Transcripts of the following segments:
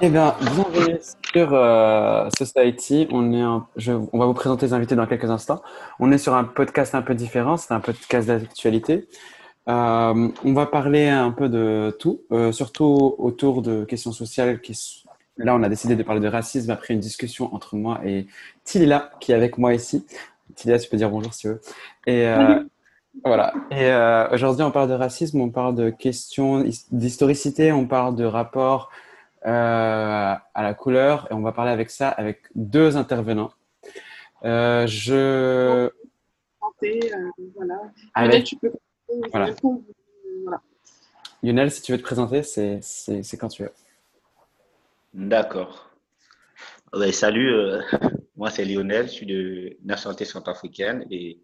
Eh bien, bienvenue sur euh, Society. On, est je, on va vous présenter les invités dans quelques instants. On est sur un podcast un peu différent, c'est un podcast d'actualité. Euh, on va parler un peu de tout, euh, surtout autour de questions sociales. Qui, là, on a décidé de parler de racisme après une discussion entre moi et Tilila, qui est avec moi ici. Tilila, tu peux dire bonjour si tu veux. Et euh, voilà. Et euh, aujourd'hui, on parle de racisme, on parle de questions d'historicité, on parle de rapport euh, à la couleur, et on va parler avec ça avec deux intervenants. Euh, je. voilà. Avec... tu peux. Voilà. Lionel, si tu veux te présenter, c'est quand tu veux. D'accord. salut, moi c'est Lionel, je suis de nationalité centrafricaine et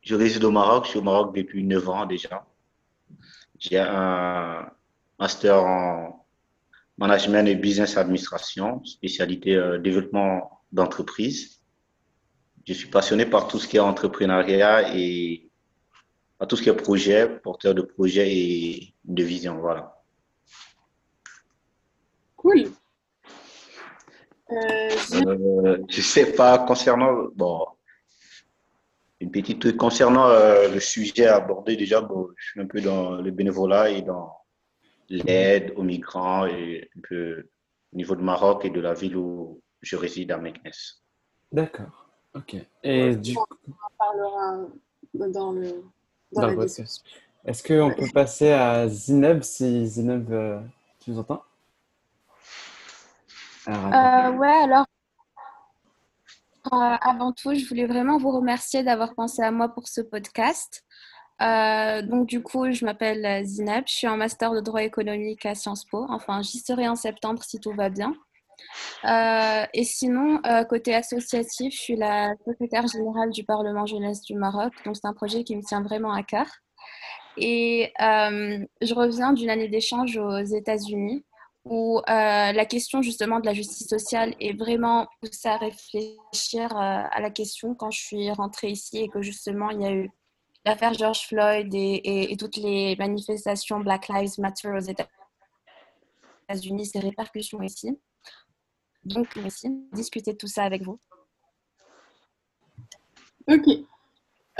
je réside au Maroc. Je suis au Maroc depuis 9 ans déjà. J'ai un master en management et business administration, spécialité euh, développement d'entreprise. Je suis passionné par tout ce qui est entrepreneuriat et par tout ce qui est projet, porteur de projet et de vision. Voilà. Cool. Euh, euh, je sais pas concernant. Bon, une petite truc concernant euh, le sujet abordé déjà, bon, je suis un peu dans le bénévolat et dans l'aide aux migrants et au niveau de Maroc et de la ville où je réside à Meknes. D'accord. Ok. Et du coup, on parlera dans le dans, le podcast. Est-ce qu'on peut passer à Zineb si Zineb, euh, tu nous entends? Alors, euh, Ouais, alors euh, avant tout, je voulais vraiment vous remercier d'avoir pensé à moi pour ce podcast. Euh, donc du coup, je m'appelle Zineb, je suis en master de droit économique à Sciences Po. Enfin, j'y serai en septembre si tout va bien. Euh, et sinon, côté associatif, je suis la secrétaire générale du Parlement jeunesse du Maroc. Donc c'est un projet qui me tient vraiment à cœur. Et je reviens d'une année d'échange aux États-Unis où euh, la question justement de la justice sociale est vraiment poussée à réfléchir euh, à la question quand je suis rentrée ici et que justement il y a eu l'affaire George Floyd et, toutes les manifestations Black Lives Matter aux États-Unis, ces répercussions ici. Donc, merci discuter de tout ça avec vous. Ok.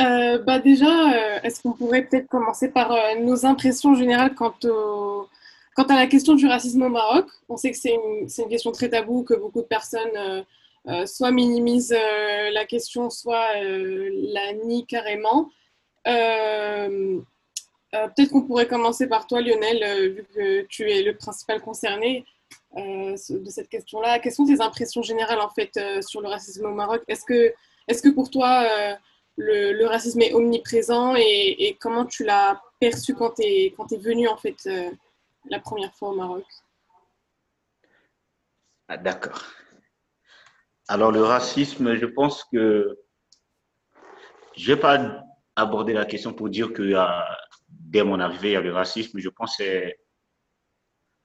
Euh, bah déjà, est-ce qu'on pourrait peut-être commencer par nos impressions générales quant à la question du racisme au Maroc, on sait que c'est une, une, question très taboue, que beaucoup de personnes euh, euh, soit minimisent euh, la question, soit la nient carrément. Peut-être qu'on pourrait commencer par toi, Lionel, vu que tu es le principal concerné de cette question-là. Quelles sont tes impressions générales en fait sur le racisme au Maroc? Est-ce que, est que pour toi le, racisme est omniprésent et, comment tu l'as perçu quand tu es, venu en fait la première fois au Maroc? Ah, D'accord. Alors le racisme, je pense que je vais pas aborder la question pour dire que dès mon arrivée, il y a le racisme. Je pense que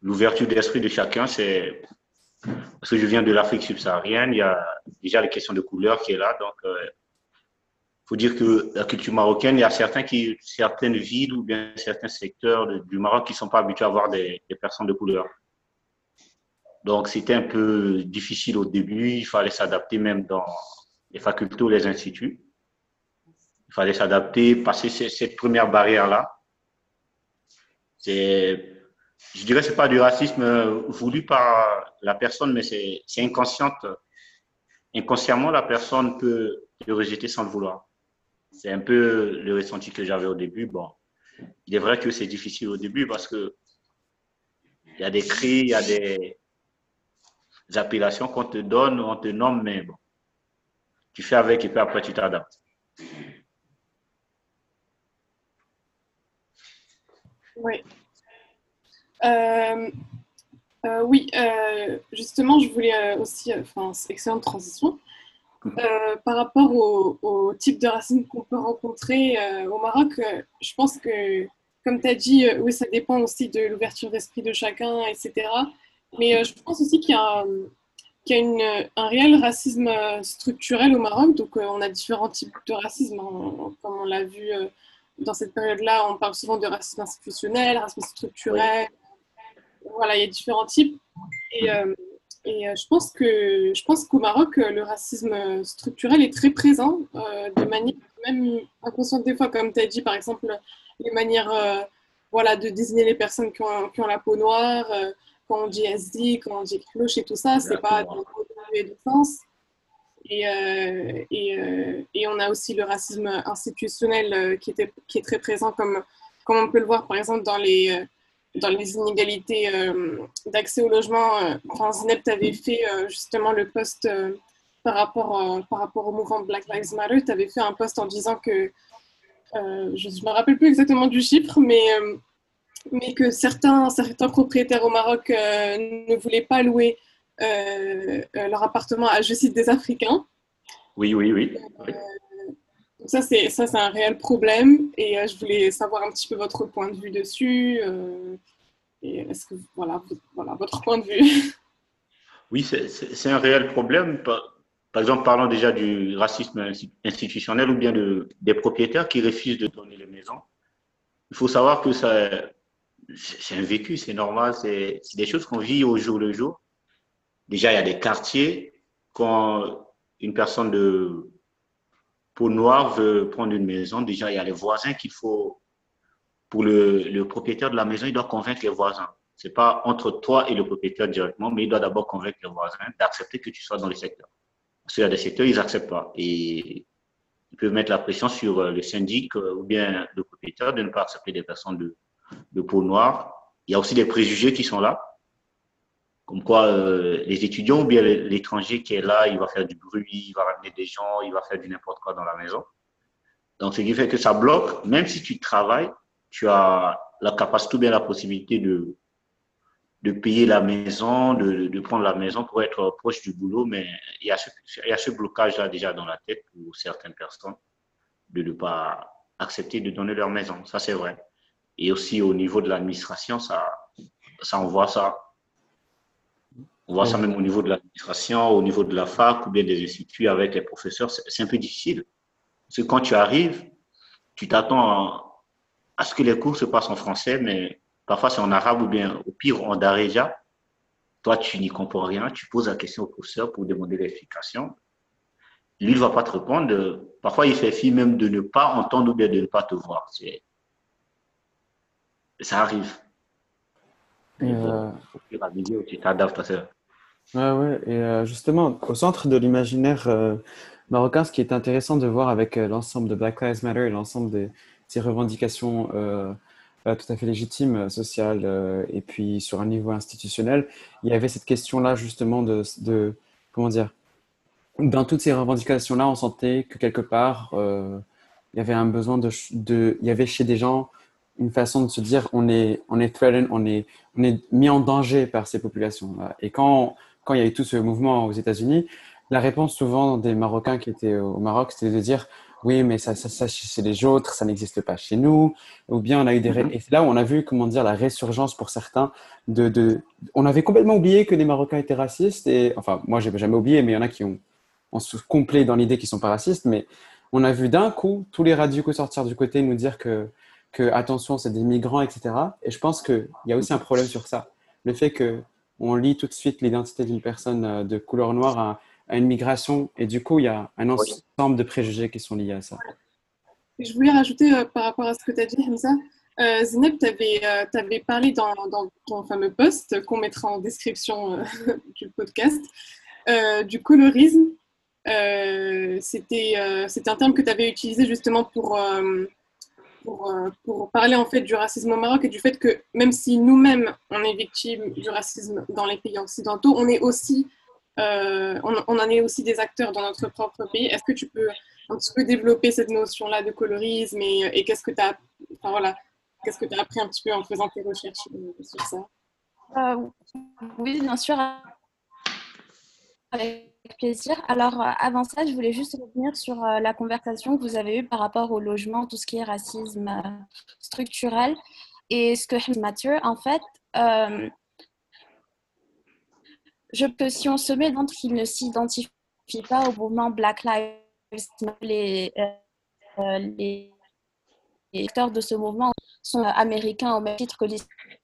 l'ouverture d'esprit de chacun. C'est parce que je viens de l'Afrique subsaharienne, il y a déjà les questions de couleur qui est là. Donc, euh, faut dire que la culture marocaine, il y a certains qui, certaines villes ou bien certains secteurs du Maroc qui ne sont pas habitués à avoir des, personnes de couleur. Donc, c'était un peu difficile au début. Il fallait s'adapter même dans les facultés ou les instituts. Il fallait s'adapter, passer cette première barrière-là. C'est, je dirais, c'est pas du racisme voulu par la personne, mais c'est inconsciente. Inconsciemment, la personne peut le rejeter sans le vouloir. C'est un peu le ressenti que j'avais au début. Bon, il est vrai que c'est difficile au début parce que il y a des cris, il y a des, appellations qu'on te donne, on te nomme, mais bon, tu fais avec et puis après tu t'adaptes. Oui. Euh, euh, oui, euh, justement, je voulais aussi, enfin, excellente transition. Euh, par rapport au, type de racisme qu'on peut rencontrer au Maroc, je pense que, comme tu as dit, oui, ça dépend aussi de l'ouverture d'esprit de chacun, etc. Mais je pense aussi qu'il y a, un, un, réel racisme structurel au Maroc. Donc, on a différents types de racisme, hein, comme on l'a vu dans cette période-là. On parle souvent de racisme institutionnel, racisme structurel. Voilà, il y a différents types. Et, et je pense que je pense qu'au Maroc, le racisme structurel est très présent, de manière même inconsciente des fois, comme tu as dit, par exemple, les manières voilà, de désigner les personnes qui ont, qui ont la peau noire, quand on dit SD, quand on dit cloche et tout ça, c'est pas des de sens. Et, euh, euh, et, on a aussi le racisme institutionnel euh, qui, est très présent, comme, on peut le voir par exemple dans les, inégalités d'accès au logement. Enfin, Zineb, tu avais fait justement le poste par, rapport, au mouvement Black Lives Matter. Tu avais fait un poste en disant que, je ne me rappelle plus exactement du chiffre, mais que certains, propriétaires au Maroc ne voulaient pas louer leur appartement à, je cite, des Africains. Oui, oui, oui. Euh, ça, c'est ça, c'est un réel problème. Et je voulais savoir un petit peu votre point de vue dessus. et est-ce que voilà, voilà votre point de vue Oui, c'est un réel problème. Par, exemple, parlons déjà du racisme institutionnel ou bien de, des propriétaires qui refusent de donner les maisons. Il faut savoir que ça, c'est un vécu, c'est normal, c'est des choses qu'on vit au jour le jour. Déjà, il y a des quartiers, quand une personne de peau noire veut prendre une maison, déjà, il y a les voisins qu'il faut, pour le, propriétaire de la maison, il doit convaincre les voisins. C'est pas entre toi et le propriétaire directement, mais il doit d'abord convaincre les voisins d'accepter que tu sois dans le secteur. Parce qu'il y a des secteurs, ils n'acceptent pas. Et ils peuvent mettre la pression sur le syndic euh, ou bien le propriétaire de ne pas accepter des personnes de peau noire. Il y a aussi des préjugés qui sont là comme quoi euh, les étudiants ou bien l'étranger qui est là, il va faire du bruit, il va ramener des gens, il va faire du n'importe quoi dans la maison. Donc, ce qui fait que ça bloque, même si tu travailles, tu as la capacité ou bien la possibilité de, de payer la maison, de, de prendre la maison pour être proche du boulot, mais il y a ce, ce blocage-là déjà dans la tête pour certaines personnes de ne pas accepter de donner leur maison. Ça, c'est vrai. Et aussi au niveau de l'administration, ça, ça, on voit ça on voit ça même au niveau de l'administration, au niveau de la fac ou bien des instituts avec les professeurs. C'est un peu difficile. Parce que quand tu arrives, tu t'attends à, ce que les cours se passent en français, mais parfois c'est en arabe ou bien au pire en daréja. Toi, tu n'y comprends rien. Tu poses la question au professeur pour demander l'explication. Lui, il ne va pas te répondre. Parfois, il fait fi même de ne pas entendre ou bien de ne pas te voir. Ça arrive. Il euh... faut, tu t'adaptes à ça. Ouais, ouais. Et euh, justement, au centre de l'imaginaire euh, marocain, ce qui est intéressant de voir avec euh, l'ensemble de Black Lives Matter et l'ensemble de ces revendications tout à fait légitimes, sociales, et puis sur un niveau institutionnel, il y avait cette question-là justement de, de, comment dire, dans toutes ces revendications-là, on sentait que quelque part, il y avait un besoin de, de, il y avait chez des gens une façon de se dire on est, on est threatened, on est, on est mis en danger par ces populations-là. Et quand quand il y a eu tout ce mouvement aux États-Unis, la réponse souvent des Marocains qui étaient au Maroc, c'était de dire oui, mais ça, ça, ça chez les autres, ça n'existe pas chez nous. Ou bien on a eu des. Mm-hmm. Et c'est là où on a vu, comment dire, la résurgence pour certains. De, de... On avait complètement oublié que les Marocains étaient racistes. Et enfin, moi, j'ai jamais oublié, mais il y en a qui ont, ont se complet dans l'idée qu'ils sont pas racistes. Mais on a vu d'un coup tous les radicaux sortir du côté nous dire que, que attention, c'est des migrants, etc. Et je pense qu'il y a aussi un problème sur ça. Le fait que on lit tout de suite l'identité d'une personne euh, de couleur noire à, une migration. Et du coup, il y a un ensemble de préjugés qui sont liés à ça. Je voulais rajouter euh, par rapport à ce que tu as dit, Hamza. Euh, Zineb, tu avais, avais, parlé dans, ton fameux post qu'on mettra en description du podcast du colorisme. C'était un terme que tu avais utilisé justement pour euh, pour, parler en fait du racisme au Maroc et du fait que même si nous-mêmes on est victime du racisme dans les pays occidentaux, on est aussi euh, on, en est aussi des acteurs dans notre propre pays. Est-ce que tu peux un petit peu développer cette notion-là de colorisme et, qu'est-ce que tu as, enfin, voilà, qu'est-ce que as appris un petit peu en faisant tes recherches euh, sur ça? Oui, bien sûr. Plaisir. Alors, euh, avant ça, je voulais juste revenir sur euh, la conversation que vous avez eue par rapport au logement, tout ce qui est racisme euh, structurel et ce que Mathieu, en fait, je peux, si on se met dans qu'il ne s'identifie pas au mouvement Black Lives Matter, les, les acteurs de ce mouvement sont américains au même titre que les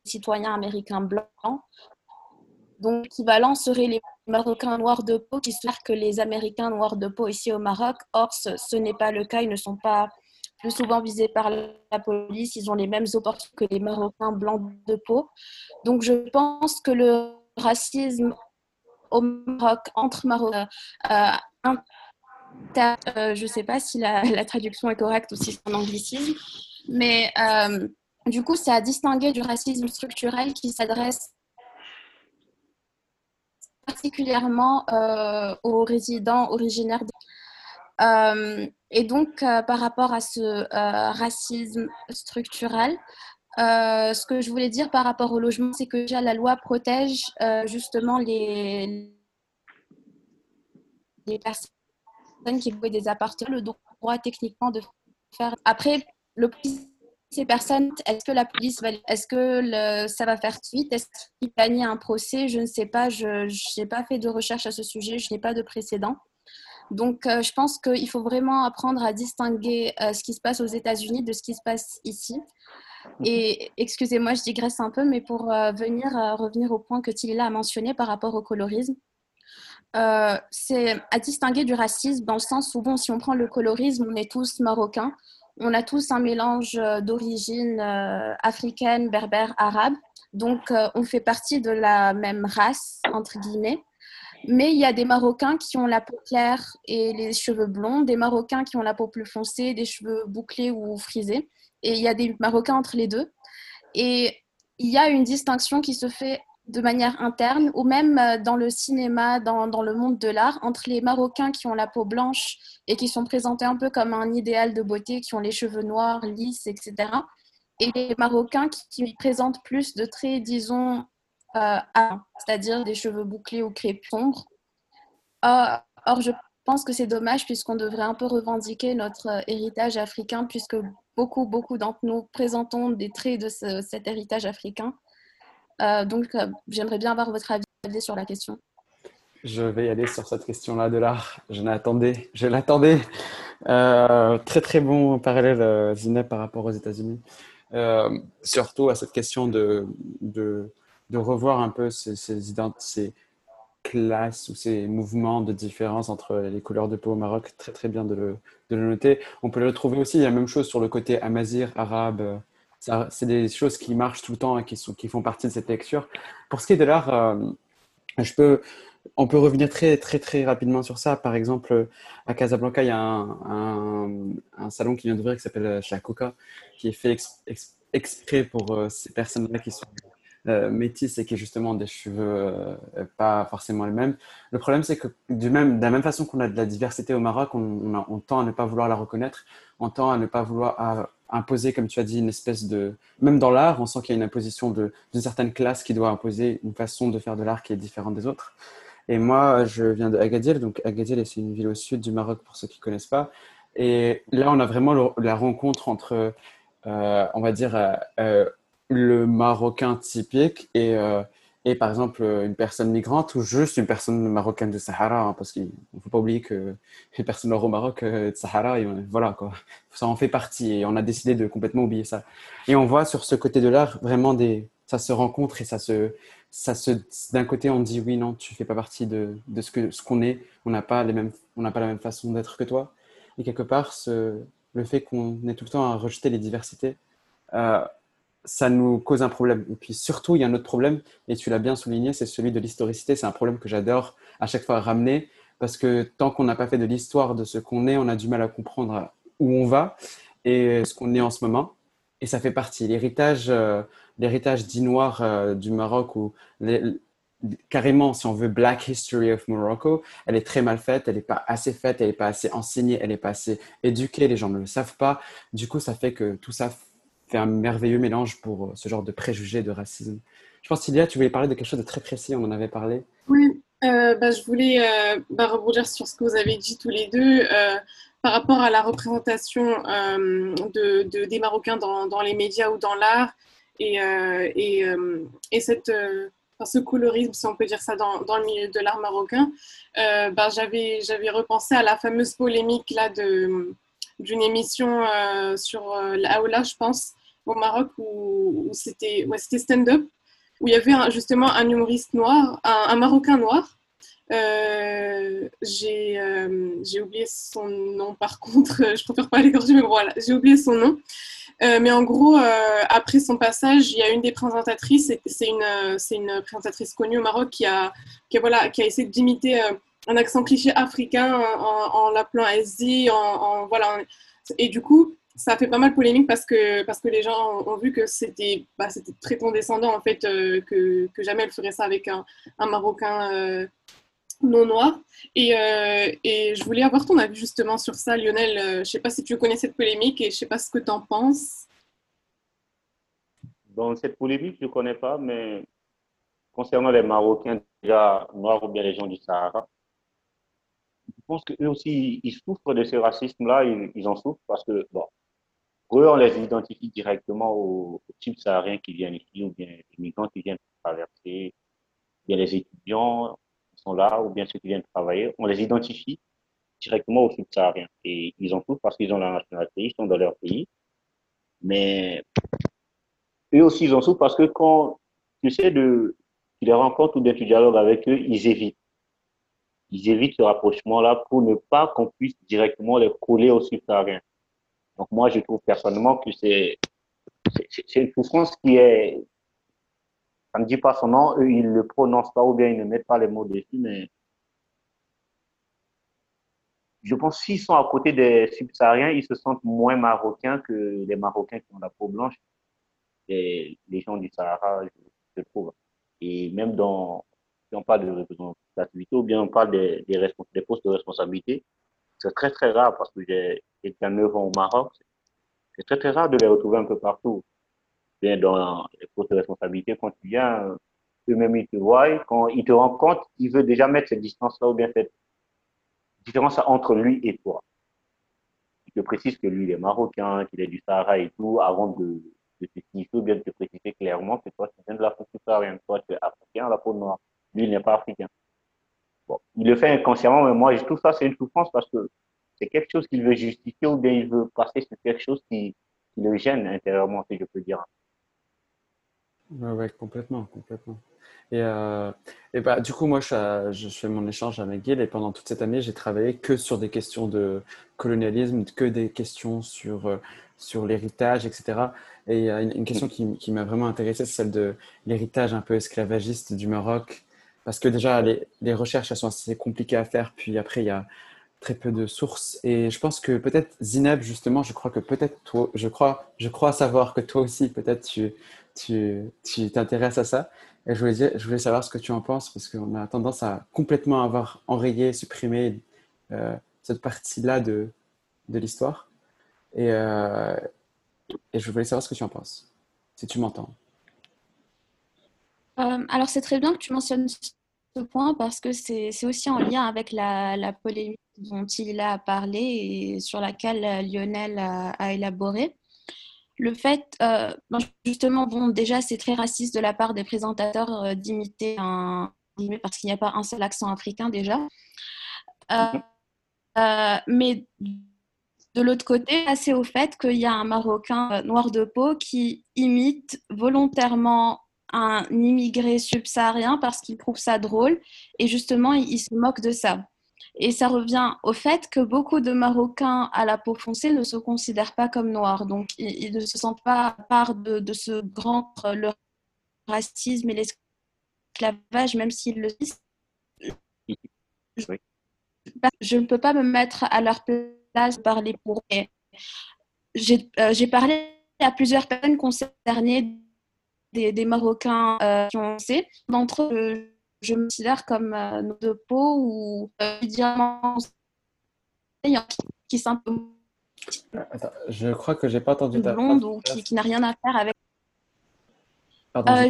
citoyens américains blancs Donc, l'équivalent serait les Marocains noirs de peau qui sont que les Américains noirs de peau ici au Maroc. Or, ce, n'est pas le cas. Ils ne sont pas plus souvent visés par la police. Ils ont les mêmes opportunités que les Marocains blancs de peau. Donc, je pense que le racisme au Maroc, entre Marocains, euh, euh, je ne sais pas si la, traduction est correcte ou si c'est un anglicisme, mais euh, du coup, c'est à distinguer du racisme structurel qui s'adresse particulièrement euh, aux résidents originaires. Euh, et donc, euh, par rapport à ce racisme structurel, ce que je voulais dire par rapport au logement, c'est que déjà la loi protège justement les, personnes qui louent des appartements, le droit techniquement de faire. Après, le ces personnes, est-ce que la police va, est-ce que le, ça va faire suite? Est-ce qu'il gagne un procès? Je ne sais pas. Je n'ai pas fait de recherche à ce sujet. Je n'ai pas de précédent. Donc, euh, je pense qu'il faut vraiment apprendre à distinguer euh, ce qui se passe aux États-Unis de ce qui se passe ici. Et excusez-moi, je digresse un peu, mais pour euh, venir revenir au point que Tilila a mentionné par rapport au colorisme, c'est à distinguer du racisme dans le sens où, bon, si on prend le colorisme, on est tous marocains on a tous un mélange euh, d'origine euh, africaine, berbère, arabe. Donc, euh, on fait partie de la même race, entre guillemets. Mais il y a des Marocains qui ont la peau claire et les cheveux blonds, des Marocains qui ont la peau plus foncée, des cheveux bouclés ou frisés. Et il y a des Marocains entre les deux. Et il y a une distinction qui se fait de manière interne ou même euh, dans le cinéma, dans, dans le monde de l'art, entre les Marocains qui ont la peau blanche et qui sont présentés un peu comme un idéal de beauté, qui ont les cheveux noirs, lisses, etc. Et les Marocains qui, présentent plus de traits, disons, euh, c'est-à-dire des cheveux bouclés ou crépus sombres. or, je pense que c'est dommage puisqu'on devrait un peu revendiquer notre euh, héritage africain puisque beaucoup, beaucoup d'entre nous présentons des traits de cet héritage africain. Euh, donc, euh, j'aimerais bien avoir votre avis sur la question. Je vais y aller sur cette question-là de l'art. Je l'attendais. Euh, très, très bon parallèle, Zineb, par rapport aux États-Unis. surtout à cette question de, revoir un peu ces, classes ou ces mouvements de différence entre les couleurs de peau au Maroc. Très, très bien de le, de le noter. On peut le retrouver aussi. Il y a la même chose sur le côté amazir, arabe, c'est des choses qui marchent tout le temps et qui, font partie de cette lecture. Pour ce qui est de l'art, euh, on peut revenir très, très, très rapidement sur ça. Par exemple, à Casablanca, il y a un, salon qui vient d'ouvrir qui s'appelle Chakoka, qui est fait exprès pour euh, ces personnes-là qui sont euh, métisses et qui ont justement des cheveux pas forcément les mêmes. Le problème, c'est que de la même façon qu'on a de la diversité au Maroc, on, tend à ne pas vouloir la reconnaître, on tend à ne pas vouloir imposer, comme tu as dit, une espèce de... Même dans l'art, on sent qu'il y a une imposition d'une certaine classe qui doit imposer une façon de faire de l'art qui est différente des autres. Et moi, je viens de Agadir. Donc, Agadir, c'est une ville au sud du Maroc, pour ceux qui ne connaissent pas. Et là, on a vraiment la rencontre entre, euh, on va dire, euh, euh, le Marocain typique et et par exemple une personne migrante ou juste une personne marocaine de Sahara, hein, parce qu'il ne faut pas oublier que les personnes au Maroc euh, de Sahara, voilà quoi, ça en fait partie et on a décidé de complètement oublier ça. Et on voit sur ce côté de l'art vraiment des, ça se rencontre et ça se, ça se, d'un côté on dit oui non tu fais pas partie de, de ce que ce qu'on est, on n'a pas les mêmes, on n'a pas la même façon d'être que toi et quelque part ce, le fait qu'on est tout le temps à rejeter les diversités. Euh, ça nous cause un problème. Et puis surtout, il y a un autre problème, et tu l'as bien souligné, c'est celui de l'historicité. C'est un problème que j'adore à chaque fois ramener, parce que tant qu'on n'a pas fait de l'histoire de ce qu'on est, on a du mal à comprendre où on va et ce qu'on est en ce moment. Et ça fait partie. L'héritage, euh, l'héritage dit noir euh, du Maroc, ou carrément, si on veut, Black History of Morocco, elle est très mal faite, elle n'est pas assez faite, elle n'est pas assez enseignée, elle n'est pas assez éduquée, les gens ne le savent pas. Du coup, ça fait que tout ça un merveilleux mélange pour euh, ce genre de préjugés de racisme. Je pense, Sylvia, tu voulais parler de quelque chose de très précis, on en avait parlé. Oui, euh, bah, je voulais euh, bah, rebondir sur ce que vous avez dit tous les deux par rapport à la représentation de, des Marocains dans, les médias ou dans l'art et, et, et, cette, ce colorisme, si on peut dire ça, dans, dans le milieu de l'art marocain. Bah, j'avais, j'avais repensé à la fameuse polémique là de d'une émission sur la Aoula, je pense, au Maroc où, c'était ouais, stand-up. où il y avait justement un humoriste noir, un, Marocain noir. j'ai oublié son nom par contre, je préfère pas l'écorcher, mais voilà, j'ai oublié son nom. mais en gros, après son passage, il y a une des présentatrices, c'est une, une présentatrice connue au Maroc qui a, qui voilà, qui a essayé d'imiter un accent cliché africain en, l'appelant SD, en, voilà. Et du coup, ça a fait pas mal polémique parce que, parce que les gens ont, vu que c'était bah, très condescendant en fait euh, que, que, jamais elle ferait ça avec un, un Marocain euh, non noir. Et, euh, et, je voulais avoir ton avis justement sur ça, Lionel. je sais pas si tu connais cette polémique et je sais pas ce que tu en penses. Dans cette polémique, je ne connais pas, mais concernant les Marocains déjà noirs ou bien les gens du Sahara, je pense qu'eux aussi, ils souffrent de ce racisme-là, ils, en souffrent parce que, bon, eux, on les identifie directement aux, types sahariens qui viennent ici, ou bien les migrants qui viennent traverser, bien les étudiants qui sont là, ou bien ceux qui viennent travailler. On les identifie directement aux subsahariens. Et ils en souffrent parce qu'ils ont la nationalité, ils sont dans leur pays. Mais eux aussi, ils en souffrent parce que quand tu sais de, tu les rencontres ou bien tu dialogues avec eux, ils évitent ils évitent ce rapprochement-là pour ne pas qu'on puisse directement les coller au subsahariens. Donc moi, je trouve personnellement que c'est une souffrance qui est, ça ne dit pas son nom, ils ne le prononcent pas ou bien ils ne mettent pas les mots dessus, mais je pense qu'ils sont à côté des subsahariens, ils se sentent moins marocains que les Marocains qui ont la peau blanche, les, les gens du Sahara, je trouve. Et même dans, si on parle de représentativité ou bien on parle des, des, postes de responsabilité, c'est très très rare parce que j'ai été 9 ans au Maroc. C'est très très rare de les retrouver un peu partout. Bien dans les postes de responsabilité, quand tu viens, eux-mêmes ils te voient, quand ils te rendent compte, ils veulent déjà mettre cette distance-là ou bien cette différence entre lui et toi. Il te précise que lui il est marocain, qu'il est du Sahara et tout, avant de, de te signifier ou bien de te préciser clairement que toi tu viens de la l'Afrique subsaharienne, toi tu es africain à la peau noire. Lui, il n'est pas africain. Bon, il le fait inconsciemment, mais moi, tout ça, c'est une souffrance parce que c'est quelque chose qu'il veut justifier ou bien il veut passer sur quelque chose qui, le gêne intérieurement, si je peux dire. Oui, complètement, complètement. Et, euh, et bah, du coup, moi, je, je, fais mon échange à McGill et pendant toute cette année, j'ai travaillé que sur des questions de colonialisme, que des questions sur, euh, sur l'héritage, etc. Et une, une question qui, qui m'a vraiment intéressé, c'est celle de l'héritage un peu esclavagiste du Maroc parce que déjà, les, les, recherches elles sont assez compliquées à faire, puis après, il y a très peu de sources. Et je pense que peut-être, Zineb, justement, je crois que peut-être toi, je crois, je crois savoir que toi aussi, peut-être, tu, tu, t'intéresses à ça. Et je voulais, je voulais savoir ce que tu en penses, parce qu'on a tendance à complètement avoir enrayé, supprimé euh, cette partie-là de, de l'histoire. Et, euh, et je voulais savoir ce que tu en penses, si tu m'entends. Euh, alors, c'est très bien que tu mentionnes ce point parce que c'est aussi en lien avec la, polémique dont il a parlé et sur laquelle euh, Lionel a, élaboré. Le fait, euh, justement, bon, déjà, c'est très raciste de la part des présentateurs d'imiter un. parce qu'il n'y a pas un seul accent africain déjà. mais de l'autre côté, c'est au fait qu'il y a un Marocain noir de peau qui imite volontairement un immigré subsaharien parce qu'il trouve ça drôle et justement, il, se moque de ça. Et ça revient au fait que beaucoup de Marocains à la peau foncée ne se considèrent pas comme noirs. Donc, ils, ne se sentent pas à part de, ce grand le racisme et l'esclavage, même s'ils le disent. Je ne peux pas me mettre à leur place, parler pour eux. Euh, j'ai parlé à plusieurs personnes concernées des, Marocains euh, qui ont. D'entre eux, je me considère comme euh, de peau ou euh, qui, peu je crois que j'ai pas entendu ta blonde ou qui, qui n'a rien à faire avec.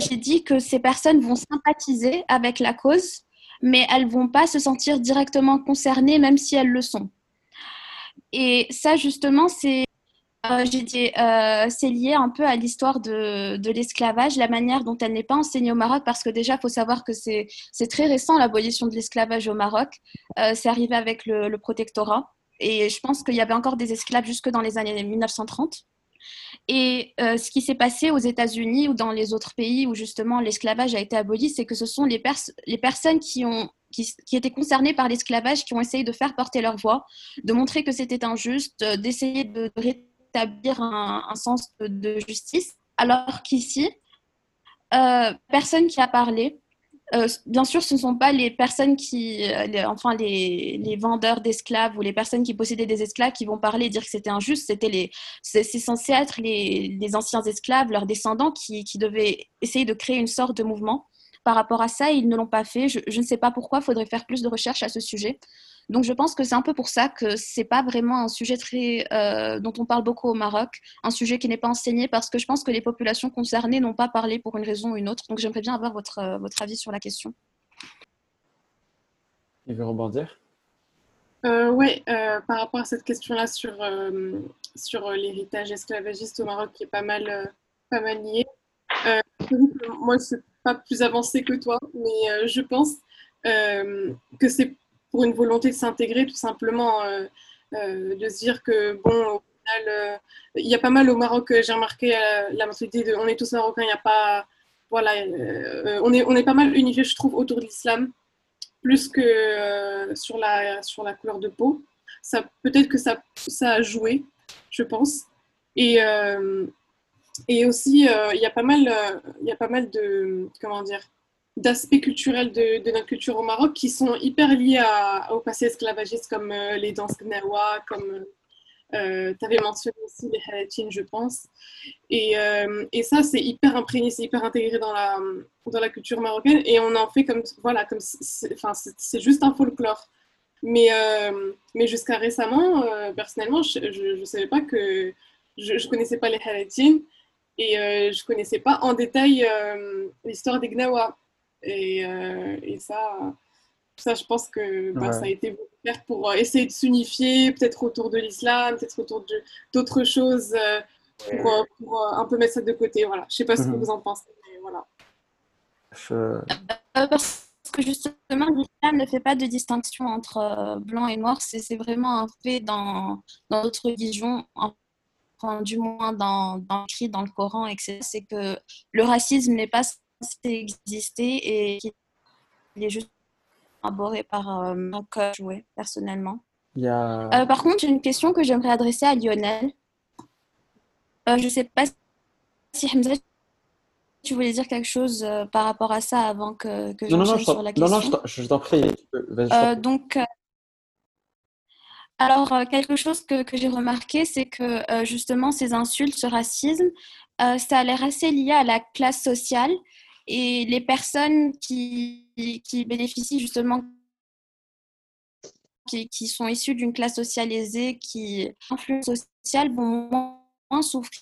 j'ai dit que ces personnes vont sympathiser avec la cause, mais elles vont pas se sentir directement concernées, même si elles le sont. Et ça, justement, c'est euh, euh, c'est lié un peu à l'histoire de, de l'esclavage, la manière dont elle n'est pas enseignée au Maroc, parce que déjà, il faut savoir que c'est très récent l'abolition de l'esclavage au Maroc. Euh, c'est arrivé avec le, protectorat. Et je pense qu'il y avait encore des esclaves jusque dans les années 1930. Et ce qui s'est passé aux États-Unis ou dans les autres pays où justement l'esclavage a été aboli, c'est que ce sont les, personnes qui, ont, qui, étaient concernées par l'esclavage qui ont essayé de faire porter leur voix, de montrer que c'était injuste, d'essayer de rétablir un, sens de, justice. Alors qu'ici, euh, personne qui a parlé, euh, bien sûr, ce ne sont pas les personnes qui, euh, enfin les, vendeurs d'esclaves ou les personnes qui possédaient des esclaves qui vont parler et dire que c'était injuste. C'était les, c'est censé être les, anciens esclaves, leurs descendants, qui, devaient essayer de créer une sorte de mouvement. Par rapport à ça, ils ne l'ont pas fait. Je, ne sais pas pourquoi. Il faudrait faire plus de recherches à ce sujet. Donc je pense que c'est un peu pour ça que c'est pas vraiment un sujet très euh, dont on parle beaucoup au Maroc, un sujet qui n'est pas enseigné parce que je pense que les populations concernées n'ont pas parlé pour une raison ou une autre. Donc j'aimerais bien avoir votre, euh, votre avis sur la question. Il veut rebondir euh, Oui, par rapport à cette question-là sur, sur l'héritage esclavagiste au Maroc qui est pas mal, pas mal lié. moi, je suis pas plus avancé que toi, mais je pense que c'est pour une volonté de s'intégrer, tout simplement, euh, euh, de se dire que, bon, au final, euh, il y a pas mal au Maroc, j'ai remarqué la mentalité de on est tous marocains, il n'y a pas. Voilà, on, est, on est pas mal unifiés, je trouve, autour de l'islam, plus que sur, la, sur la couleur de peau. Ça, peut-être que ça, ça a joué, je pense. Et, et aussi, il y a pas mal, il y a pas mal de, comment dire, d'aspects culturels de, notre culture au Maroc qui sont hyper liés au passé esclavagiste, comme euh, les danses gnawa, comme euh, tu avais mentionné aussi les halatines, je pense. Et, euh, et ça, c'est hyper imprégné, c'est hyper intégré dans la, dans la culture marocaine et on en fait comme, voilà, comme c'est juste un folklore. Mais, mais jusqu'à récemment, personnellement, je ne savais pas que je ne connaissais pas les halatines et je ne connaissais pas en détail l'histoire des gnawa. Et, euh, et ça, ça, je pense que bah, ça a été faire pour euh, essayer de s'unifier, peut-être autour de l'islam, peut-être autour d'autres choses, euh, pour, pour, un peu mettre ça de côté. Voilà. Je ne sais pas ce que mhm. vous en pensez, mais voilà. Parce que justement, l'islam ne fait pas de distinction entre blanc et noir. C'est vraiment un fait dans, dans notre religion, enfin, du moins dans, dans l'écrit dans le Coran, etc. C'est que le racisme n'est pas exister et qu'il est juste abordé par euh, mon cœur joué personnellement. Il y a... Euh, par contre, j'ai une question que j'aimerais adresser à Lionel. Euh, je ne sais pas si Hamza, tu voulais dire quelque chose par rapport à ça avant que, que non, non, sur la question. Non, non, je t'en prie. donc, alors, quelque chose que, que j'ai remarqué, c'est que justement, ces insultes, ce racisme, ça a l'air assez lié à la classe sociale et les personnes qui, bénéficient justement, qui, sont issues d'une classe sociale aisée, qui influence sociale, vont moins souffrir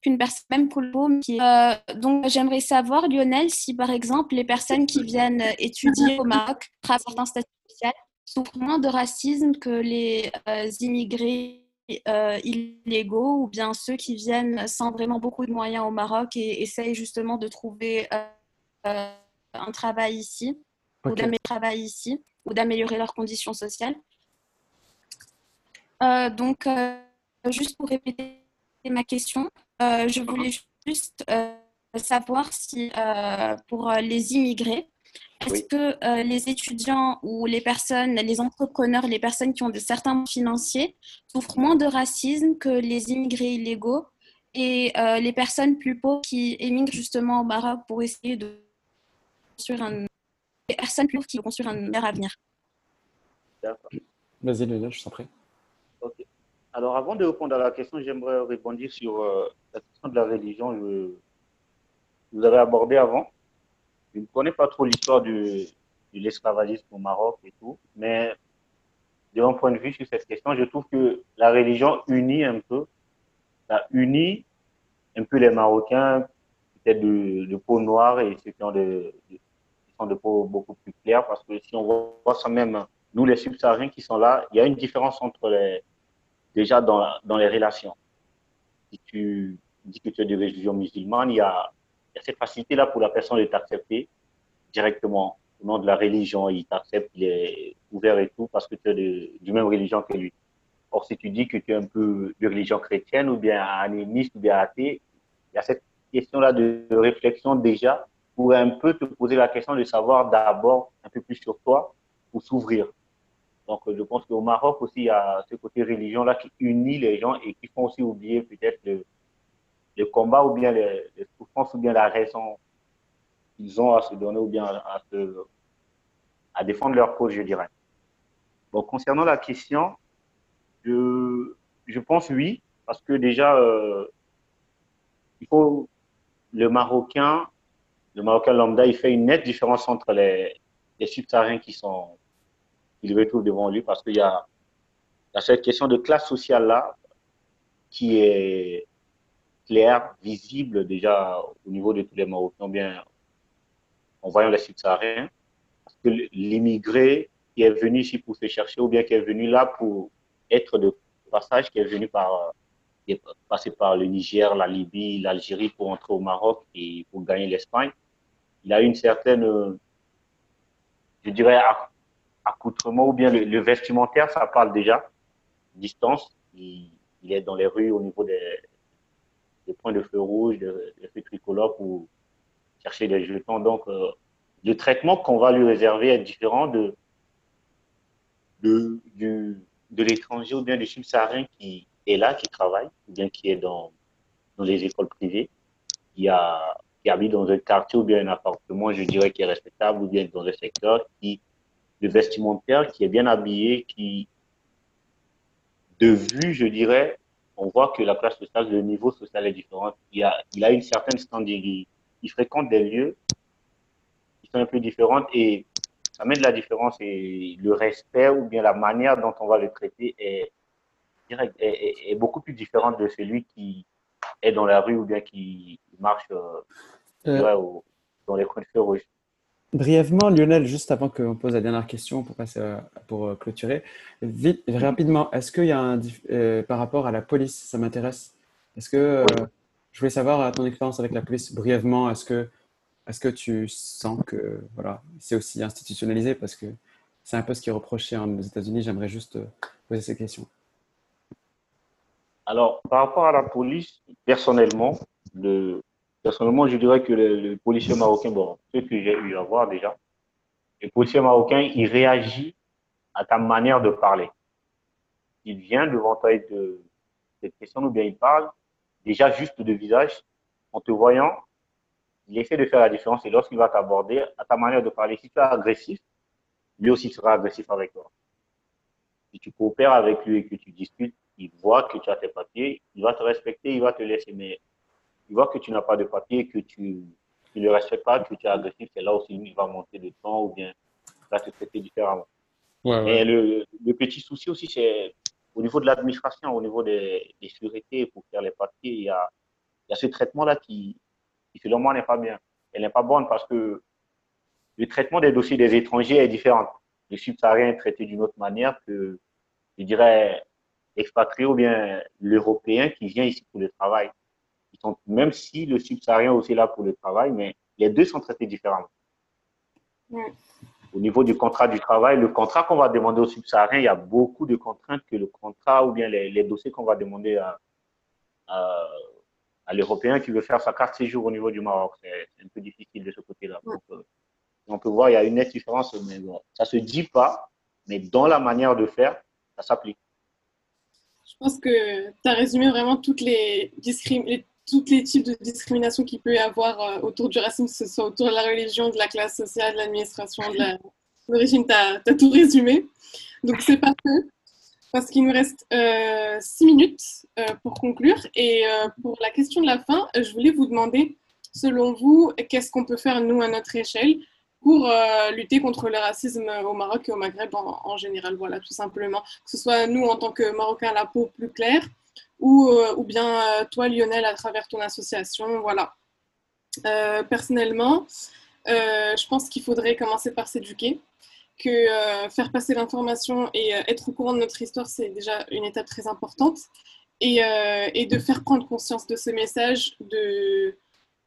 qu'une personne même qui euh, donc j'aimerais savoir Lionel si par exemple les personnes qui viennent étudier au Maroc à certains statuts sociaux souffrent moins de racisme que les euh, immigrés euh, illégaux ou bien ceux qui viennent sans vraiment beaucoup de moyens au Maroc et essayent justement de trouver euh, euh, un travail ici ou d'améliorer travail ici ou d'améliorer leurs conditions sociales. donc, juste pour répéter ma question, je voulais juste savoir si pour les immigrés, est-ce que euh, les étudiants ou les personnes, les entrepreneurs, les personnes qui ont de certains financiers souffrent moins de racisme que les immigrés illégaux et euh, les personnes plus pauvres qui émigrent justement au Maroc pour essayer de construire un... Les personnes plus pauvres qui construire un meilleur avenir? D'accord. Vas-y, je t'en prie. Ok. Alors, avant de répondre à la question, j'aimerais répondre sur euh, la question de la religion que vous avez abordée avant. Je ne connais pas trop l'histoire de, l'esclavagisme au Maroc et tout, mais de mon point de vue sur cette question, je trouve que la religion unit un peu, ça unit un peu les Marocains, peut-être de, peau noire et ceux qui, ont de, sont de peau beaucoup plus claire, parce que si on voit ça même, nous les subsahariens qui sont là, il y a une différence entre les, déjà dans, dans les relations. Si tu dis que tu es de religion musulmane, il y a y a cette facilité-là pour la personne de t'accepter directement au nom de la religion. Il t'accepte, il est ouvert et tout parce que tu es du même religion que lui. Or, si tu dis que tu es un peu de religion chrétienne ou bien animiste ou bien athée, il y a cette question-là de, réflexion déjà pour un peu te poser la question de savoir d'abord un peu plus sur toi pour s'ouvrir. Donc, je pense qu'au Maroc aussi, il y a ce côté religion-là qui unit les gens et qui font aussi oublier peut-être le, le, combat ou bien les, souffrances ou bien la raison qu'ils ont à se donner ou bien à, défendre leur cause, je dirais. Bon, concernant la question, je, je pense oui, parce que déjà, euh, il faut le Marocain, le Marocain lambda, il fait une nette différence entre les, les subsahariens qui sont, qu'il retrouve devant lui, parce qu'il y a, y a cette question de classe sociale là qui est claire, visible déjà au niveau de tous les Marocains, bien en voyant les subsahariens, parce que l'immigré qui est venu ici pour se chercher ou bien qui est venu là pour être de passage, qui est venu par est passé par le Niger, la Libye, l'Algérie pour entrer au Maroc et pour gagner l'Espagne. Il a une certaine, je dirais, accoutrement ou bien le, vestimentaire, ça parle déjà. Distance, il, est dans les rues au niveau des, des points de feu rouge, des, feux tricolores pour chercher des jetons. Donc, euh, le traitement qu'on va lui réserver est différent de, de, de l'étranger ou bien du subsaharien qui est là, qui travaille, ou bien qui est dans, dans les écoles privées, qui, a, qui habite dans un quartier ou bien un appartement, je dirais, qui est respectable, ou bien dans un secteur qui, de vestimentaire, qui est bien habillé, qui, de vue, je dirais, on voit que la classe sociale, le niveau social est différent. Il a, il a une certaine standing. Il, fréquente des lieux qui sont un peu différents et ça met de la différence et le respect ou bien la manière dont on va le traiter est, est, beaucoup plus différente de celui qui est dans la rue ou bien qui marche euh, euh. dans les coins de feu rouge. Brièvement, Lionel, juste avant qu'on pose la dernière question pour, passer pour euh, clôturer, vite, rapidement, est-ce qu'il y a un, par rapport à la police, ça m'intéresse, est-ce que je voulais savoir ton expérience avec la police brièvement, est-ce que est-ce que tu sens que voilà, c'est aussi institutionnalisé? Parce que c'est un peu ce qui est reproché aux États-Unis. J'aimerais juste euh, poser ces questions. Alors, par rapport à la police, personnellement, le, personnellement, je dirais que le, policier marocain, bon, ce que j'ai eu à voir déjà, le policier marocain, il réagit à ta manière de parler. Il vient devant toi et te, cette question ou bien il parle, déjà juste de visage, en te voyant, il essaie de faire la différence et lorsqu'il va t'aborder, à ta manière de parler, si tu es agressif, lui aussi sera agressif avec toi. Si tu coopères avec lui et que tu discutes, il voit que tu as tes papiers, il va te respecter, il va te laisser. Mais il voit que tu n'as pas de papiers, que tu ne le respectes pas, que tu es agressif, c'est là aussi il va monter de temps ou bien va te traiter différemment. Et le, petit souci aussi, c'est au niveau de l'administration, au niveau des, des sûretés pour faire les papiers, il y a, il y a ce traitement-là qui, qui selon moi n'est pas bien. Elle n'est pas bonne parce que le traitement des dossiers des étrangers est différent. Le subsaharien est traité d'une autre manière que, je dirais, expatrié ou bien l'Européen qui vient ici pour le travail. Sont, même si le subsaharien est aussi là pour le travail, mais les deux sont traités différemment. Au niveau du contrat du travail, le contrat qu'on va demander au subsaharien, il y a beaucoup de contraintes que le contrat ou bien les, les dossiers qu'on va demander à, à, à l'Européen qui veut faire sa carte séjour au niveau du Maroc. C'est un peu difficile de ce côté-là. Euh, on peut voir, il y a une nette différence, mais bon, ça se dit pas, mais dans la manière de faire, ça s'applique. Je pense que tu as résumé vraiment toutes les, les, toutes les types de discrimination qu'il peut y avoir euh, autour du racisme, que ce soit autour de la religion, de la classe sociale, de l'administration, de l'origine. Tu as, tout résumé. Donc c'est parfait parce qu'il nous reste euh, six minutes euh, pour conclure. Et euh, pour la question de la fin, je voulais vous demander, selon vous, qu'est-ce qu'on peut faire, nous, à notre échelle, pour lutter contre le racisme au Maroc et au Maghreb en, général, voilà, tout simplement. Que ce soit nous, en tant que Marocains, la peau plus claire, ou, ou bien toi, Lionel, à travers ton association, voilà. personnellement, je pense qu'il faudrait commencer par s'éduquer que euh, faire passer l'information et euh, être au courant de notre histoire, c'est déjà une étape très importante. Et, euh, de faire prendre conscience de ce message, de,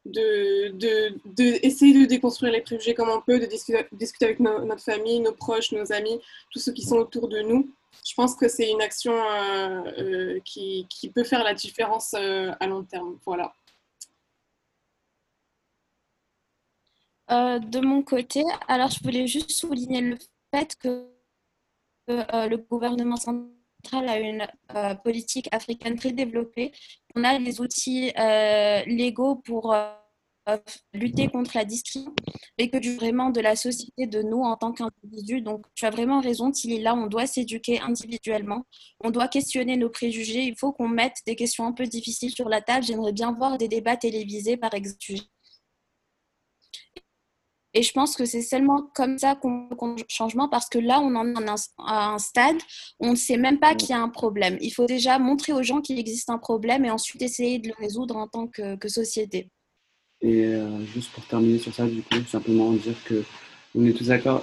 de, essayer de déconstruire les préjugés comme on peut, de discuter avec notre famille, nos proches, nos amis, tous ceux qui sont autour de nous, je pense que c'est une action qui, qui, peut faire la différence à long terme. Voilà. de mon côté, alors je voulais juste souligner le fait que le gouvernement central a une euh, politique africaine très développée. On a les outils euh, légaux pour euh, lutter contre la discrimination et que du vraiment de la société, de nous en tant qu'individus. Donc, tu as vraiment raison, Tilly. Là, on doit s'éduquer individuellement. On doit questionner nos préjugés. Il faut qu'on mette des questions un peu difficiles sur la table. J'aimerais bien voir des débats télévisés, par exemple et je pense que c'est seulement comme ça qu'on compte changement parce que là, on en est à un stade où on ne sait même pas qu'il y a un problème. Il faut déjà montrer aux gens qu'il existe un problème et ensuite essayer de le résoudre en tant que, société. Et euh, juste pour terminer sur ça, du coup, simplement dire que on est tous d'accord.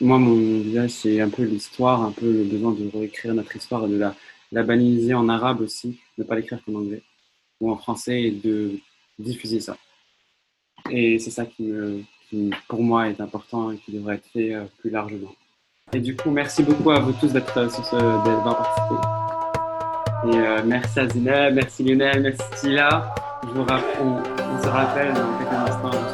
Moi, mon visage, c'est un peu l'histoire, un peu le besoin de réécrire notre histoire et de la, la banaliser en arabe aussi, ne pas l'écrire qu'en anglais ou en français et de diffuser ça. Et c'est ça qui me, qui pour moi est important et qui devrait être fait euh, plus largement. Et du coup, merci beaucoup à vous tous d'être euh, sur ce d'avoir participé. Et euh, merci à Zina, merci Lionel, merci Tila. Je vous rappelle, on, se rappelle dans quelques instants